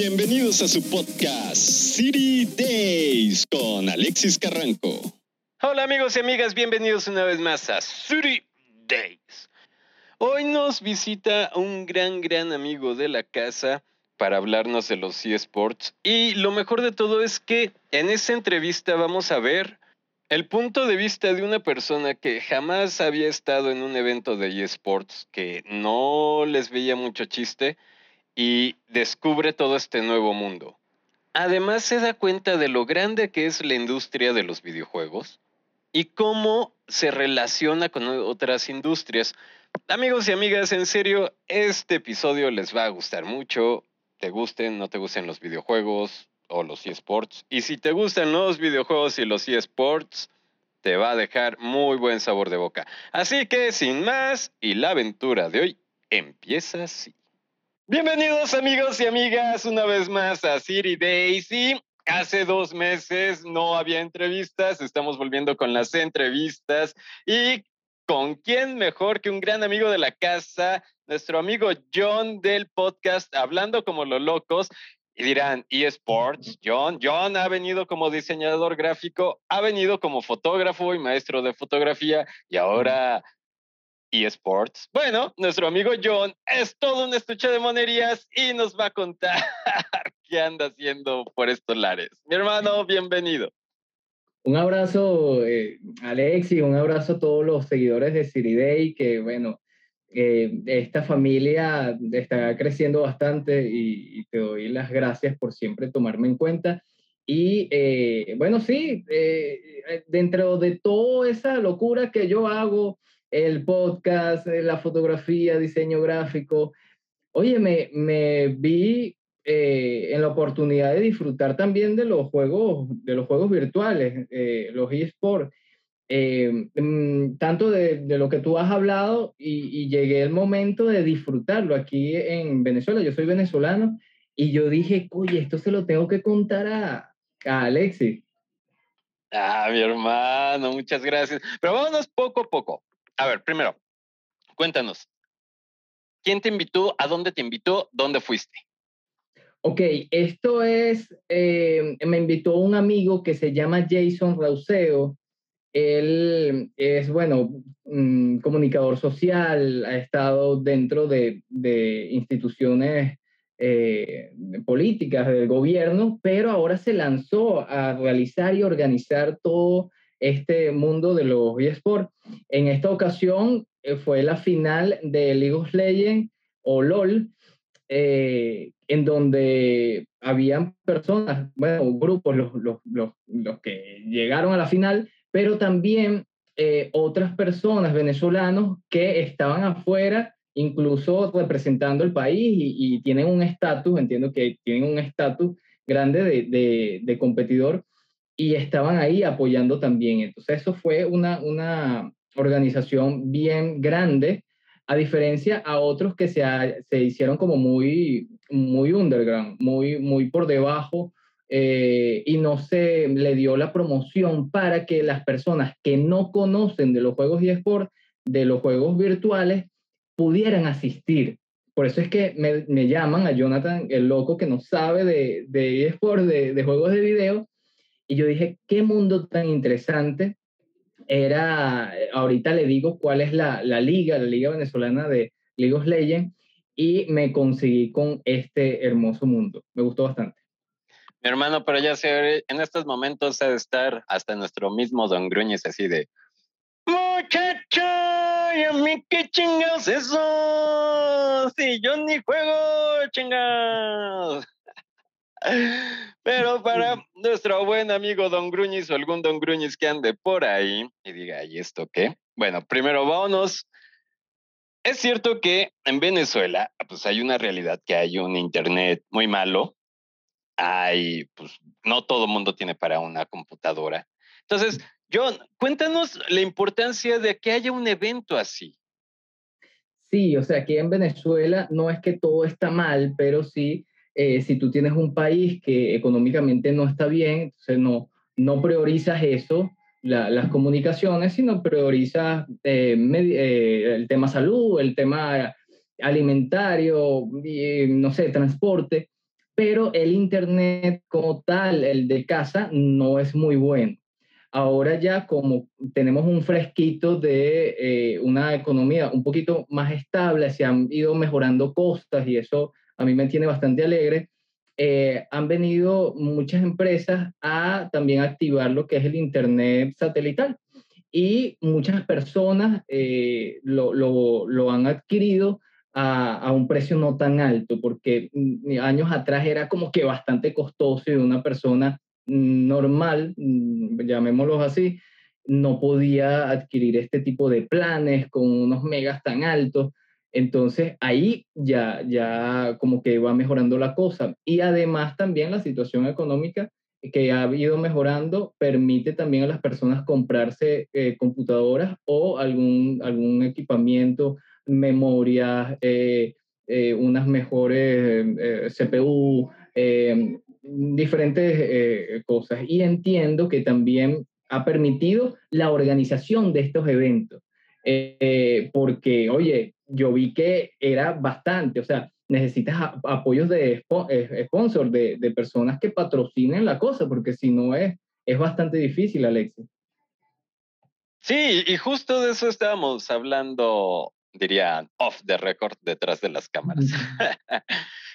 Bienvenidos a su podcast City Days con Alexis Carranco. Hola amigos y amigas, bienvenidos una vez más a City Days. Hoy nos visita un gran, gran amigo de la casa para hablarnos de los eSports y lo mejor de todo es que en esta entrevista vamos a ver el punto de vista de una persona que jamás había estado en un evento de eSports, que no les veía mucho chiste y descubre todo este nuevo mundo. Además se da cuenta de lo grande que es la industria de los videojuegos y cómo se relaciona con otras industrias. Amigos y amigas, en serio, este episodio les va a gustar mucho. Te gusten, no te gusten los videojuegos, o los eSports. Y si te gustan los videojuegos y los eSports, te va a dejar muy buen sabor de boca. Así que sin más, y la aventura de hoy empieza así. Bienvenidos amigos y amigas una vez más a City Daisy. Hace dos meses no había entrevistas, estamos volviendo con las entrevistas y con quién mejor que un gran amigo de la casa, nuestro amigo John del podcast Hablando como los locos. Y dirán, eSports, John. John ha venido como diseñador gráfico, ha venido como fotógrafo y maestro de fotografía y ahora eSports. Bueno, nuestro amigo John es todo un estuche de monerías y nos va a contar qué anda haciendo por estos lares. Mi hermano, bienvenido. Un abrazo, eh, Alex, y un abrazo a todos los seguidores de City Day, que bueno, eh, esta familia está creciendo bastante y, te doy las gracias por siempre tomarme en cuenta. Y eh, bueno, sí, eh, dentro de toda esa locura que yo hago, el podcast, la fotografía, diseño gráfico, oye, me, me vi en la oportunidad de disfrutar también de los juegos, de los juegos virtuales, los eSports. Eh, mm, tanto de, lo que tú has hablado y, llegué el momento de disfrutarlo aquí en Venezuela. Yo soy venezolano y yo dije, oye, esto se lo tengo que contar a, a Alexis. Ah, mi hermano, muchas gracias. Pero vámonos poco a poco. A ver, primero, cuéntanos, ¿quién te invitó? ¿A dónde te invitó? ¿Dónde fuiste? Ok, esto es, eh, me invitó un amigo que se llama Jason Rauseo él es, bueno, un comunicador social, ha estado dentro de, instituciones eh, políticas del gobierno, pero ahora se lanzó a realizar y organizar todo este mundo de los eSports. En esta ocasión eh, fue la final de League of Legends o LOL, eh, en donde habían personas, bueno, grupos, los, los, los, los que llegaron a la final, pero también eh, otras personas venezolanos que estaban afuera, incluso representando el país y, tienen un estatus, entiendo que tienen un estatus grande de, de, competidor y estaban ahí apoyando también. Entonces eso fue una, una organización bien grande, a diferencia a otros que se, se hicieron como muy, muy underground, muy, muy por debajo eh, y no se le dio la promoción para que las personas que no conocen de los juegos eSport, de los juegos virtuales, pudieran asistir. Por eso es que me, me llaman a Jonathan, el loco que no sabe de, de eSport, de, de juegos de video, y yo dije, qué mundo tan interesante. Era, ahorita le digo cuál es la, la liga, la liga venezolana de League of Legends, y me conseguí con este hermoso mundo. Me gustó bastante. Mi hermano, pero ya sé, en estos momentos ha de estar hasta nuestro mismo Don Gruñes así de Muchacho, ¿y a mí qué chingados eso? Si yo ni juego, chingados. Pero para nuestro buen amigo Don Gruñis o algún Don Gruñis que ande por ahí y diga, ¿y esto qué? Bueno, primero vámonos. Es cierto que en Venezuela, pues hay una realidad que hay un internet muy malo, hay, pues no todo mundo tiene para una computadora. Entonces, John, cuéntanos la importancia de que haya un evento así. Sí, o sea, aquí en Venezuela no es que todo está mal, pero sí, eh, si tú tienes un país que económicamente no está bien, entonces no, no priorizas eso, las comunicaciones, sino priorizas eh, eh, el tema salud, el tema alimentario, no sé, transporte pero el Internet como tal, el de casa, no es muy bueno. Ahora ya como tenemos un fresquito de eh, una economía un poquito más estable, se han ido mejorando costas y eso a mí me tiene bastante alegre, eh, han venido muchas empresas a también activar lo que es el Internet satelital y muchas personas eh, lo, lo, lo, han adquirido a, a, un precio no tan alto, porque mm, años atrás era como que bastante costoso y una persona normal, mm, llamémoslo así, no podía adquirir este tipo de planes con unos megas tan altos. Entonces ahí ya, ya como que va mejorando la cosa. Y además también la situación económica que ha ido mejorando permite también a las personas comprarse eh, computadoras o algún, algún equipamiento, memorias, eh, eh, unas mejores CPU, diferentes cosas. Y entiendo que también ha permitido la organización de estos eventos. Porque, oye, yo vi que era bastante, o sea, necesitas apoyos de eh, sponsor, de, de, personas que patrocinen la cosa, porque si no es, es bastante difícil, Alexis. Sí, y justo de eso estábamos hablando, diría, off the record, detrás de las cámaras.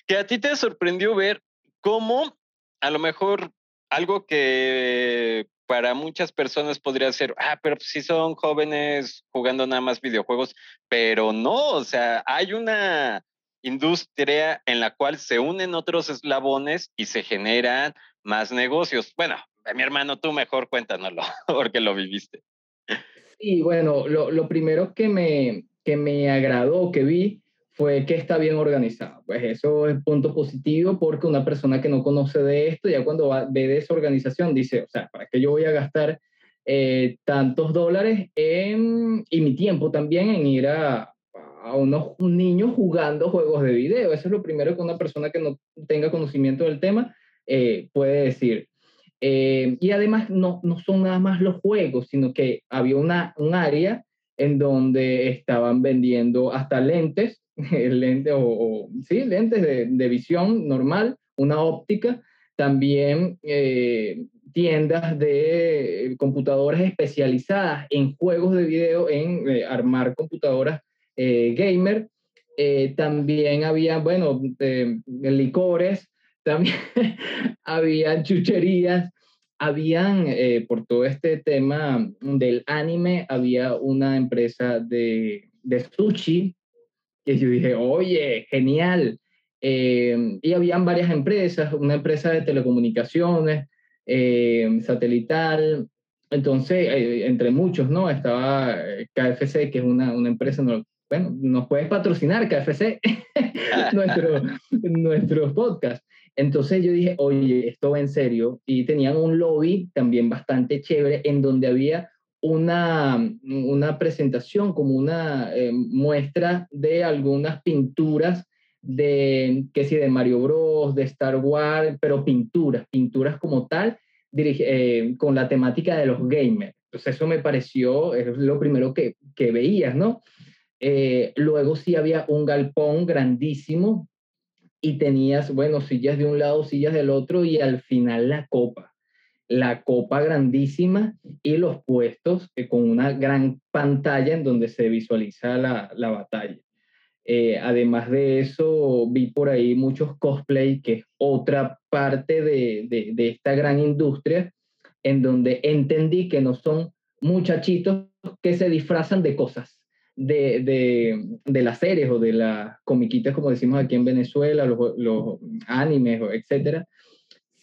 que a ti te sorprendió ver cómo a lo mejor algo que para muchas personas podría ser, ah, pero si son jóvenes jugando nada más videojuegos, pero no, o sea, hay una industria en la cual se unen otros eslabones y se generan más negocios. Bueno, mi hermano, tú mejor cuéntanoslo, porque lo viviste. Sí, bueno, lo, lo primero que me, que me agradó, que vi, fue que está bien organizado. Pues eso es punto positivo porque una persona que no conoce de esto, ya cuando va, ve de esa organización, dice, o sea, ¿para qué yo voy a gastar eh, tantos dólares en, y mi tiempo también en ir a, a unos niños jugando juegos de video? Eso es lo primero que una persona que no tenga conocimiento del tema eh, puede decir. Eh, y además no, no son nada más los juegos, sino que había una, un área en donde estaban vendiendo hasta lentes lente o, sí, lentes de, visión normal, una óptica, también eh, tiendas de computadoras especializadas en juegos de video, en eh, armar computadoras eh, gamer. también había, bueno, licores, también había chucherías, habían, por todo este tema del anime, había una empresa de, de sushi que yo dije, oye, genial. Eh, y habían varias empresas, una empresa de telecomunicaciones, eh, satelital, entonces, eh, entre muchos, ¿no? Estaba KFC, que es una, una empresa, bueno, nos puedes patrocinar KFC, nuestro, nuestros podcasts. Entonces yo dije, oye, esto va en serio. Y tenían un lobby también bastante chévere en donde había una, una presentación, como una eh, muestra de algunas pinturas de, que sí, de Mario Bros, de Star Wars, pero pinturas, pinturas como tal, eh, con la temática de los gamers. Entonces eso me pareció, es lo primero que, que veías, ¿no? Eh, luego sí había un galpón grandísimo y tenías, bueno, sillas de un lado, sillas del otro y al final la copa la copa grandísima y los puestos eh, con una gran pantalla en donde se visualiza la, la batalla. Eh, además de eso, vi por ahí muchos cosplay, que es otra parte de, de, esta gran industria, en donde entendí que no son muchachitos que se disfrazan de cosas, de, de, las series o de las comiquitas, como decimos aquí en Venezuela, los, los animes, etcétera,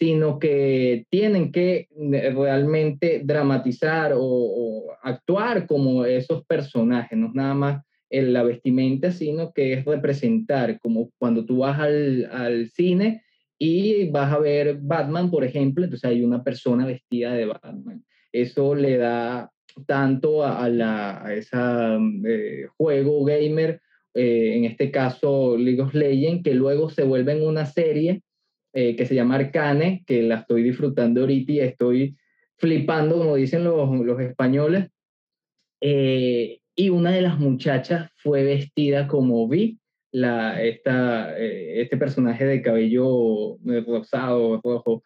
sino que tienen que realmente dramatizar o, actuar como esos personajes, no es nada más en la vestimenta, sino que es representar, como cuando tú vas al, al cine y vas a ver Batman, por ejemplo, entonces hay una persona vestida de Batman. Eso le da tanto a, la, a ese eh, juego gamer, eh, en este caso League of Legends, que luego se vuelve en una serie eh, que se llama Arcane, que la estoy disfrutando ahorita y estoy flipando, como dicen los, los españoles. Eh, y una de las muchachas fue vestida como Vi, la, esta, eh, este personaje de cabello rosado, rojo.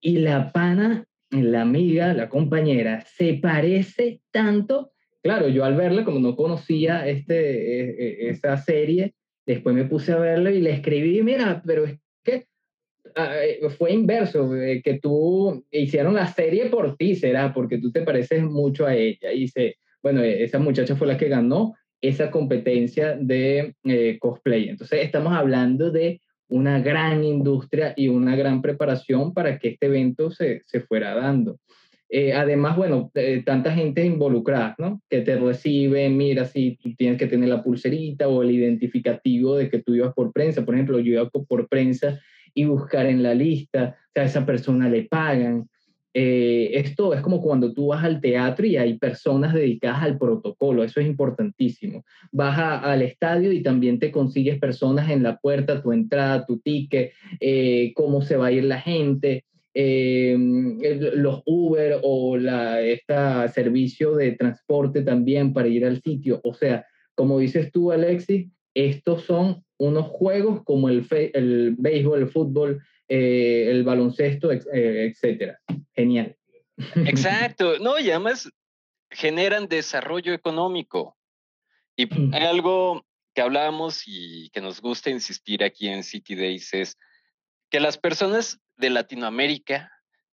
Y la pana, la amiga, la compañera, se parece tanto. Claro, yo al verla, como no conocía este, e, e, esa serie, después me puse a verla y le escribí, mira, pero es que ah, eh, fue inverso, eh, que tú hicieron la serie por ti, será, porque tú te pareces mucho a ella. Y dice, bueno, esa muchacha fue la que ganó esa competencia de eh, cosplay. Entonces estamos hablando de una gran industria y una gran preparación para que este evento se, se fuera dando. Eh, además, bueno, eh, tanta gente involucrada, ¿no? Que te recibe, mira, si tienes que tener la pulserita o el identificativo de que tú ibas por prensa. Por ejemplo, yo iba por prensa y buscar en la lista, o sea, a esa persona le pagan, eh, esto es como cuando tú vas al teatro y hay personas dedicadas al protocolo, eso es importantísimo. Vas al estadio y también te consigues personas en la puerta, tu entrada, tu ticket, eh, cómo se va a ir la gente, eh, los Uber o este servicio de transporte también para ir al sitio. O sea, como dices tú, Alexis, estos son unos juegos como el, el béisbol, el fútbol, eh, el baloncesto, eh, etcétera. Genial. Exacto. No, y además generan desarrollo económico. Y hay algo que hablábamos y que nos gusta insistir aquí en City Days es que las personas de Latinoamérica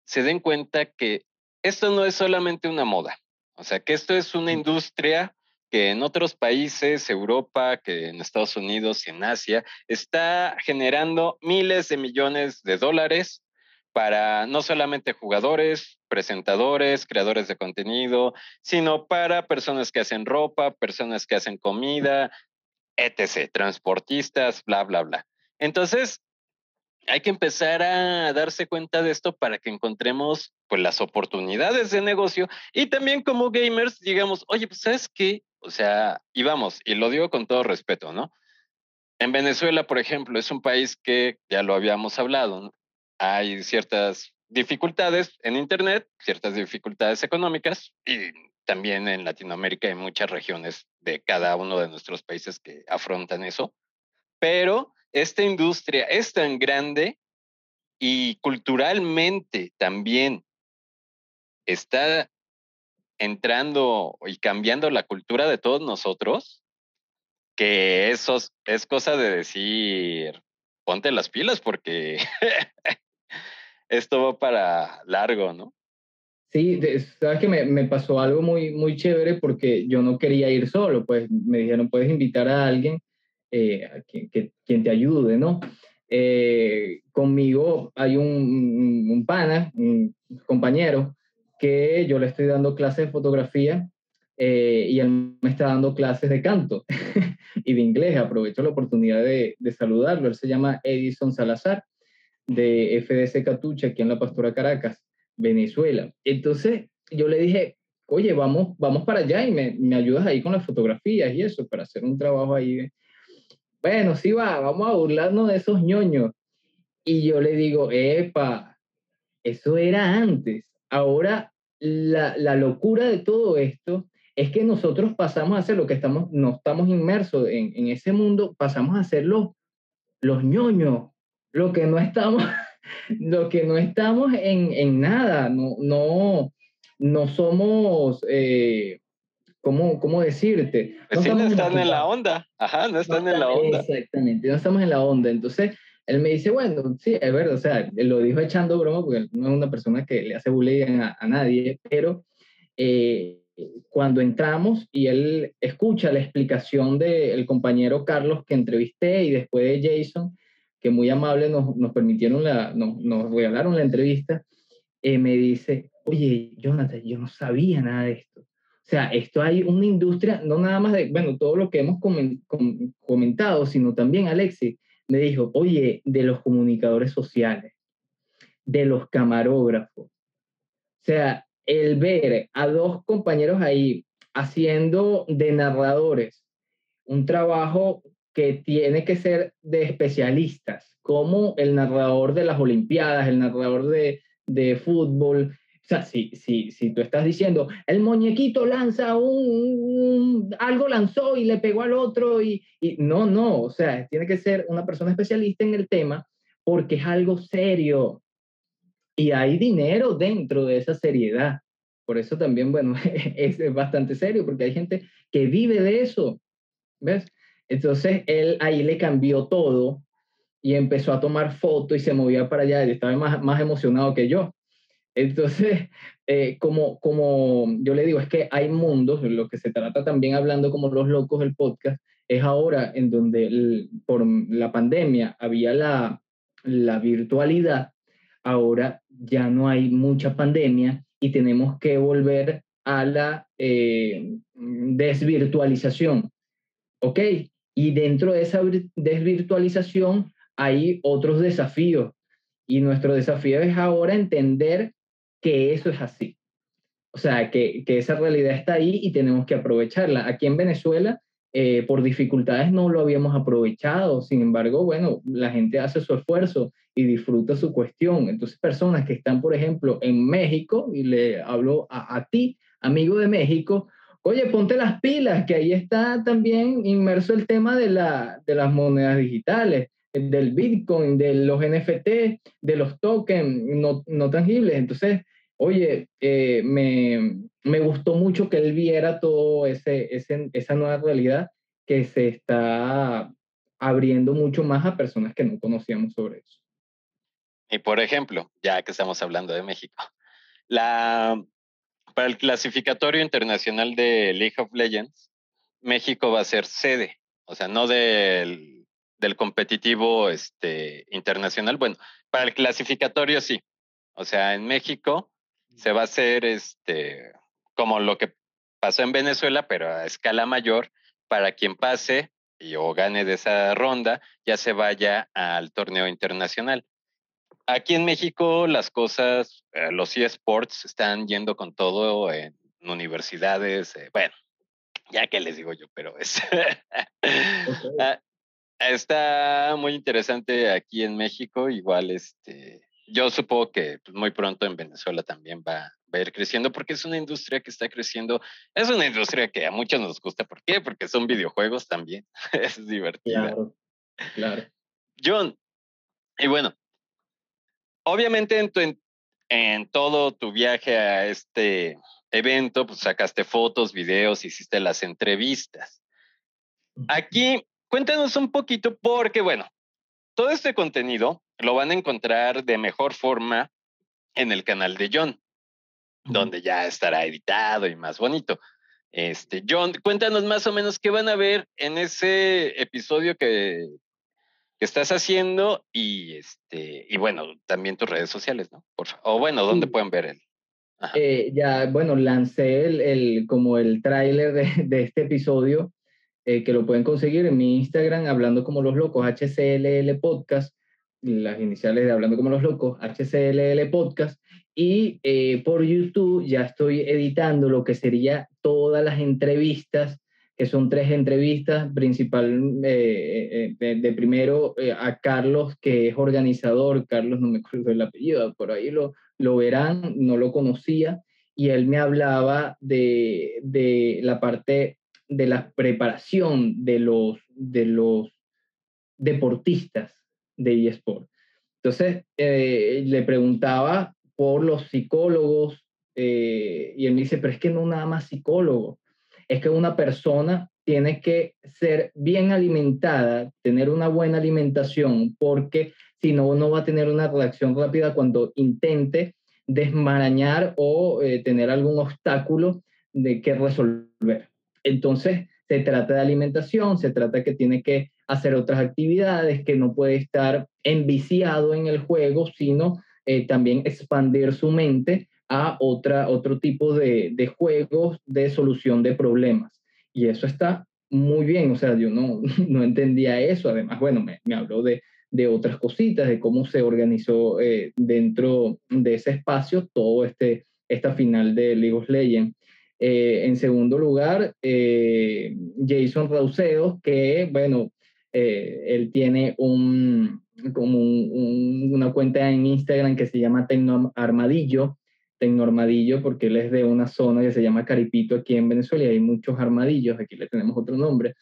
se den cuenta que esto no es solamente una moda, o sea, que esto es una industria que en otros países, Europa, que en Estados Unidos y en Asia, está generando miles de millones de dólares para no solamente jugadores, presentadores, creadores de contenido, sino para personas que hacen ropa, personas que hacen comida, etc., transportistas, bla, bla, bla. Entonces, hay que empezar a darse cuenta de esto para que encontremos pues las oportunidades de negocio y también como gamers digamos, oye, pues sabes qué, o sea, y vamos, y lo digo con todo respeto, ¿no? En Venezuela, por ejemplo, es un país que ya lo habíamos hablado, hay ciertas dificultades en Internet, ciertas dificultades económicas y también en Latinoamérica hay muchas regiones de cada uno de nuestros países que afrontan eso, pero esta industria es tan grande y culturalmente también está entrando y cambiando la cultura de todos nosotros, que eso es cosa de decir, ponte las pilas porque esto va para largo, ¿no? Sí, sabes que me, me, pasó algo muy, muy chévere porque yo no quería ir solo, pues me dijeron, puedes invitar a alguien eh, que, quien te ayude, ¿no? Eh, conmigo hay un, un, pana, un compañero, que yo le estoy dando clases de fotografía eh, y él me está dando clases de canto y de inglés. Aprovecho la oportunidad de, de, saludarlo. Él se llama Edison Salazar, de FDC Catucha, aquí en la Pastora Caracas, Venezuela. Entonces yo le dije, oye, vamos, vamos para allá y me, me ayudas ahí con las fotografías y eso, para hacer un trabajo ahí. Bueno, sí va, vamos a burlarnos de esos ñoños. Y yo le digo, epa, eso era antes ahora la, la, locura de todo esto es que nosotros pasamos a ser lo que estamos, no estamos inmersos en, en ese mundo, pasamos a ser los, los ñoños, lo que no estamos, lo que no estamos en, en nada, no, no, no somos, eh, ¿cómo, ¿cómo, decirte? No, pues están en la onda, ajá, no están en la onda. Exactamente, no estamos en la onda, entonces él me dice, bueno, sí, es verdad, o sea, lo dijo echando broma, porque no es una persona que le hace bullying a, nadie, pero eh, cuando entramos y él escucha la explicación del compañero Carlos que entrevisté y después de Jason, que muy amable nos, nos permitieron, la, nos, nos, regalaron la entrevista, eh, me dice, oye, Jonathan, yo no sabía nada de esto. O sea, esto hay una industria, no nada más de, bueno, todo lo que hemos comentado, sino también, Alexis, me dijo, oye, de los comunicadores sociales, de los camarógrafos. O sea, el ver a dos compañeros ahí haciendo de narradores un trabajo que tiene que ser de especialistas, como el narrador de las Olimpiadas, el narrador de, de fútbol. O sea, si, si, si tú estás diciendo, el muñequito lanza un, algo lanzó y le pegó al otro y, y, no, no, o sea, tiene que ser una persona especialista en el tema porque es algo serio y hay dinero dentro de esa seriedad. Por eso también, bueno, es, es bastante serio porque hay gente que vive de eso, ¿ves? Entonces él ahí le cambió todo y empezó a tomar fotos y se movía para allá y estaba más, más emocionado que yo. Entonces, eh, como, como yo le digo, es que hay mundos, lo que se trata también hablando como los locos del podcast, es ahora en donde por la pandemia había la, la virtualidad, ahora ya no hay mucha pandemia y tenemos que volver a la eh, desvirtualización. ¿Ok? Y dentro de esa desvirtualización hay otros desafíos. Y nuestro desafío es ahora entender que eso es así. O sea, que, que esa realidad está ahí y tenemos que aprovecharla. Aquí en Venezuela, eh, por dificultades no lo habíamos aprovechado. Sin embargo, bueno, la gente hace su esfuerzo y disfruta su cuestión. Entonces, personas que están, por ejemplo, en México, y le hablo a, a ti, amigo de México, oye, ponte las pilas, que ahí está también inmerso el tema de, la, de las monedas digitales del Bitcoin, de los NFT, de los tokens no, no tangibles. Entonces, oye, eh, me, me, gustó mucho que él viera todo ese, ese, esa nueva realidad que se está abriendo mucho más a personas que no conocíamos sobre eso. Y por ejemplo, ya que estamos hablando de México, la, para el clasificatorio internacional de League of Legends, México va a ser sede, o sea, no del del competitivo este, internacional. Bueno, para el clasificatorio sí. O sea, en México se va a hacer este, como lo que pasó en Venezuela, pero a escala mayor, para quien pase y o gane de esa ronda, ya se vaya al torneo internacional. Aquí en México las cosas, eh, los eSports están yendo con todo en universidades, eh, bueno, ya que les digo yo, pero es... Ah, Está muy interesante aquí en México, igual este, yo supongo que pues, muy pronto en Venezuela también va, a ir creciendo porque es una industria que está creciendo, es una industria que a muchos nos gusta, ¿por qué? Porque son videojuegos también, es divertido. Claro, claro. John, y bueno, obviamente en, tu, en todo tu viaje a este evento, pues sacaste fotos, videos, hiciste las entrevistas. Aquí Cuéntanos un poquito porque, bueno, todo este contenido lo van a encontrar de mejor forma en el canal de John, donde ya estará editado y más bonito. Este, John, cuéntanos más o menos qué van a ver en ese episodio que, que estás haciendo y este y bueno, también tus redes sociales, ¿no? Por, o bueno, ¿dónde pueden ver él? Eh, ya, bueno, lancé el, el como el tráiler de, de, este episodio eh, que lo pueden conseguir en mi Instagram, Hablando como los locos, HCLL Podcast, las iniciales de Hablando como los locos, HCLL Podcast, y eh, por YouTube ya estoy editando lo que sería todas las entrevistas, que son tres entrevistas, principal eh, de, primero a Carlos, que es organizador, Carlos no me acuerdo el apellido, por ahí lo, lo verán, no lo conocía, y él me hablaba de, de la parte de la preparación de los, de los deportistas de eSport. Entonces, eh, le preguntaba por los psicólogos eh, y él me dice, pero es que no nada más psicólogo, es que una persona tiene que ser bien alimentada, tener una buena alimentación, porque si no, no va a tener una reacción rápida cuando intente desmarañar o eh, tener algún obstáculo de que resolver. Entonces, se trata de alimentación, se trata que tiene que hacer otras actividades, que no puede estar enviciado en el juego, sino eh, también expandir su mente a otra, otro tipo de, de, juegos de solución de problemas. Y eso está muy bien, o sea, yo no, no entendía eso. Además, bueno, me, me habló de, de, otras cositas, de cómo se organizó eh, dentro de ese espacio todo este, esta final de League of Legends. Eh, en segundo lugar, eh, Jason Rauseo, que, bueno, eh, él tiene un, como una cuenta en Instagram que se llama Tecno Armadillo. Tecnoarmadillo, porque él es de una zona que se llama Caripito aquí en Venezuela y hay muchos armadillos, aquí le tenemos otro nombre,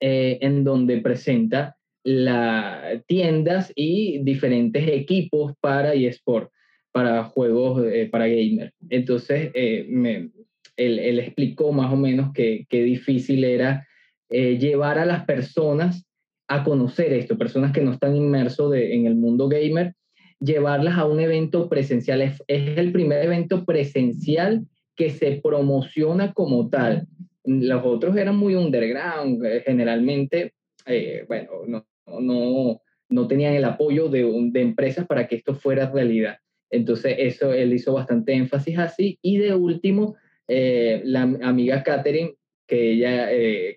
en donde presenta las tiendas y diferentes equipos para eSport, para juegos, para gamer. Entonces, me, él, explicó más o menos qué difícil era llevar a las personas a conocer esto, personas que no están inmersos en el mundo gamer, llevarlas a un evento presencial. Es, el primer evento presencial que se promociona como tal. Los otros eran muy underground, eh, generalmente, eh, bueno, no, no, no, tenían el apoyo de, de empresas para que esto fuera realidad. Entonces, eso él hizo bastante énfasis así. Y de último, eh, la amiga Catherine, que ella,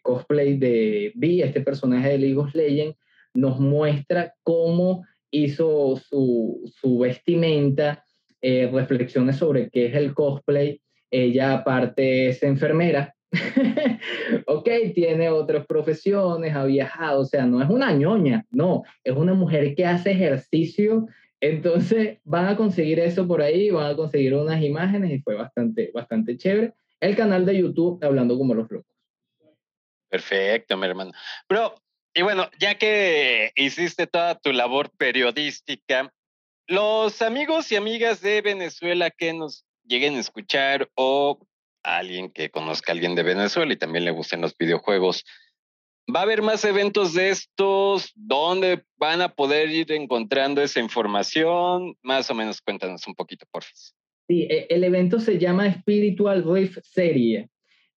cosplay de Vi, este personaje de League of Legends, nos muestra cómo hizo su, su vestimenta, eh, reflexiones sobre qué es el cosplay. Ella aparte es enfermera, ok, tiene otras profesiones, ha viajado, o sea, no es una ñoña, no, es una mujer que hace ejercicio. Entonces van a conseguir eso por ahí, van a conseguir unas imágenes y fue bastante, bastante chévere. El canal de YouTube Hablando como los locos. Perfecto, mi hermano. Pero y bueno, ya que hiciste toda tu labor periodística, los amigos y amigas de Venezuela que nos lleguen a escuchar o alguien que conozca a alguien de Venezuela y también le gusten los videojuegos, ¿va a haber más eventos de estos? ¿Dónde van a poder ir encontrando esa información? Más o menos cuéntanos un poquito, por favor. Sí, e, el evento se llama Spiritual Rift Serie.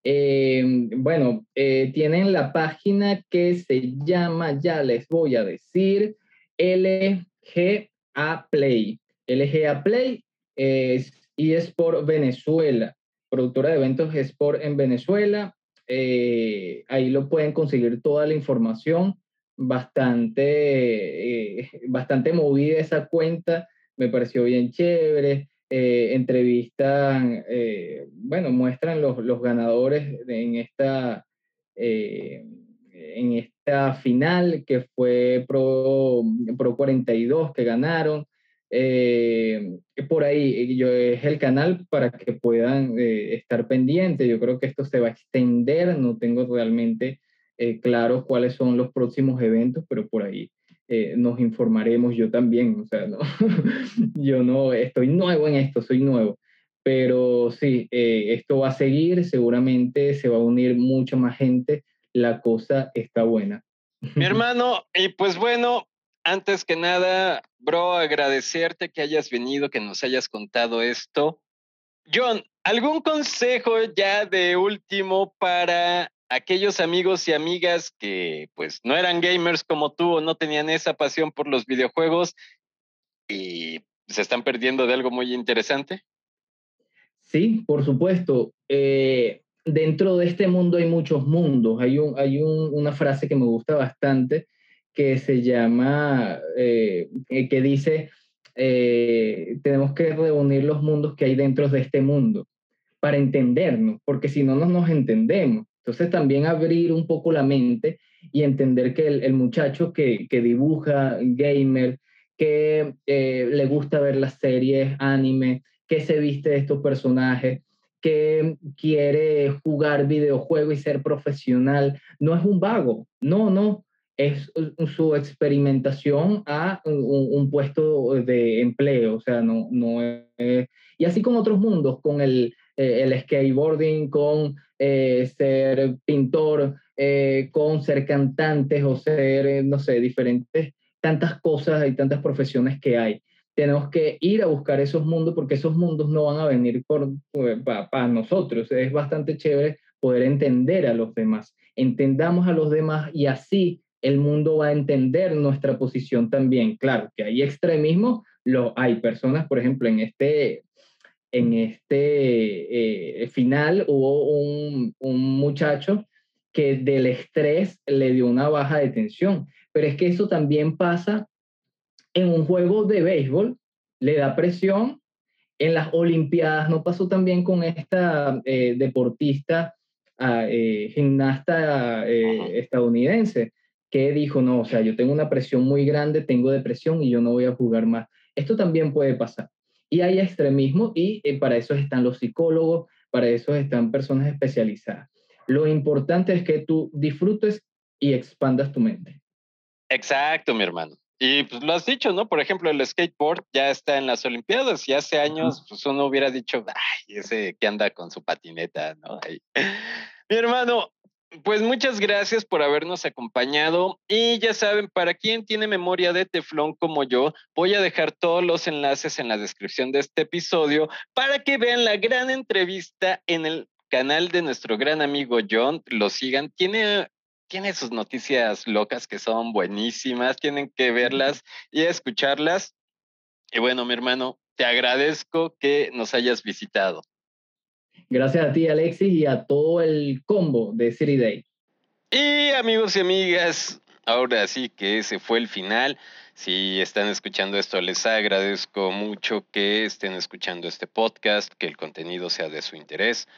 Eh, bueno, eh, tienen la página que se llama, ya les voy a decir, LGA Play. LGA Play es, y es por Venezuela, productora de eventos Sport en Venezuela. Eh, ahí lo pueden conseguir toda la información. Bastante, bastante movida esa cuenta, me pareció bien chévere eh, entrevistan, eh, bueno, muestran los, los ganadores en esta, eh, en esta final que fue Pro, Pro 42 que ganaron. Por ahí yo, es el canal para que puedan estar pendientes. Yo creo que esto se va a extender, no tengo realmente claro cuáles son los próximos eventos, pero por ahí eh, nos informaremos, yo también, o sea, no, yo no estoy nuevo en esto, soy nuevo, pero sí, eh, esto va a seguir, seguramente se va a unir mucha más gente, la cosa está buena. Mi hermano, y pues bueno, antes que nada, bro, agradecerte que hayas venido, que nos hayas contado esto. John, ¿algún consejo ya de último para aquellos amigos y amigas que pues no eran gamers como tú o no tenían esa pasión por los videojuegos y se están perdiendo de algo muy interesante? Sí, por supuesto. Eh, dentro de este mundo hay muchos mundos. Hay, un, hay una frase que me gusta bastante que se llama, eh, que dice, eh, tenemos que reunir los mundos que hay dentro de este mundo para entendernos, porque si no, no nos entendemos. Entonces también abrir un poco la mente y entender que el, muchacho que, que, dibuja, gamer, que eh, le gusta ver las series, anime, que se viste de estos personajes, que quiere jugar videojuegos y ser profesional, no es un vago, no, no, es su experimentación a un, puesto de empleo, o sea, no, no es... Y así con otros mundos, con el, eh, el skateboarding, con eh, ser pintor, eh, con ser cantantes o ser, no sé, diferentes, tantas cosas y tantas profesiones que hay. Tenemos que ir a buscar esos mundos porque esos mundos no van a venir por, para nosotros. Es bastante chévere poder entender a los demás. Entendamos a los demás y así el mundo va a entender nuestra posición también. Claro que hay extremismo, lo, hay personas, por ejemplo, en este en este eh, final hubo un, muchacho que del estrés le dio una baja de tensión. Pero es que eso también pasa en un juego de béisbol, le da presión. En las Olimpiadas no pasó también con esta eh, deportista, ah, eh, gimnasta estadounidense, que dijo, no, o sea, yo tengo una presión muy grande, tengo depresión y yo no voy a jugar más. Esto también puede pasar. y hay extremismo y eh, para eso están los psicólogos, para eso están personas especializadas. Lo importante es que tú disfrutes y expandas tu mente. Exacto, mi hermano. Y pues lo has dicho, ¿no? Por ejemplo, el skateboard ya está en las Olimpiadas y hace años pues uno hubiera dicho, ay, ese que anda con su patineta, ¿no? Mi hermano, pues muchas gracias por habernos acompañado y ya saben, para quien tiene memoria de teflón como yo, voy a dejar todos los enlaces en la descripción de este episodio para que vean la gran entrevista en el canal de nuestro gran amigo John, lo sigan, tiene tiene sus noticias locas que son buenísimas, tienen que verlas y escucharlas. Y bueno, mi hermano, te agradezco que nos hayas visitado. Gracias a ti, Alexis, y a todo el combo de City Day. Y amigos y amigas, ahora sí que ese fue el final. Si están escuchando esto, les agradezco mucho que estén escuchando este podcast, que el contenido sea de su interés.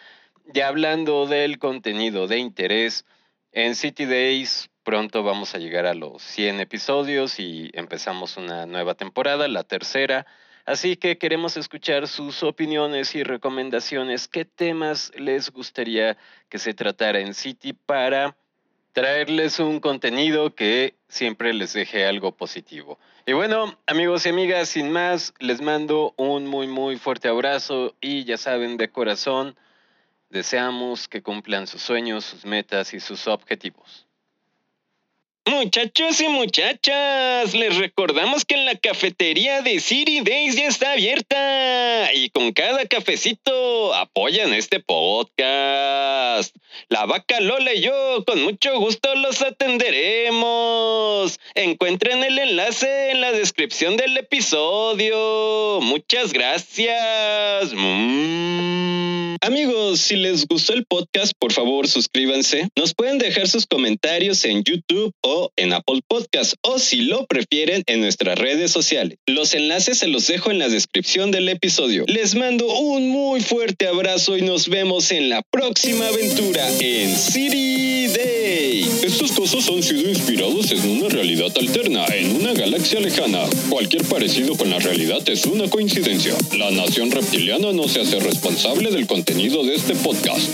Y hablando del contenido de interés, en City Days pronto vamos a llegar a los 100 episodios y empezamos una nueva temporada, la tercera. Así que queremos escuchar sus opiniones y recomendaciones. ¿Qué temas les gustaría que se tratara en City para traerles un contenido que siempre les deje algo positivo? Y bueno, amigos y amigas, sin más, les mando un muy, muy fuerte abrazo y ya saben, de corazón, Deseamos que cumplan sus sueños, sus metas y sus objetivos. Muchachos y muchachas, les recordamos que la cafetería de City Days ya está abierta y con cada cafecito apoyan este podcast. La vaca Lola y yo con mucho gusto los atenderemos. Encuentren el enlace en la descripción del episodio. Muchas gracias. Mm. Amigos, si les gustó el podcast, por favor suscríbanse. Nos pueden dejar sus comentarios en YouTube o en Apple Podcast o si lo prefieren en nuestras redes sociales. Los enlaces se los dejo en la descripción del episodio. Les mando un muy fuerte abrazo y nos vemos en la próxima aventura en City Day. Estos cosas han sido inspirados en una realidad alterna, en una galaxia lejana. Cualquier parecido con la realidad es una coincidencia. La nación reptiliana no se hace responsable del contenido de este podcast.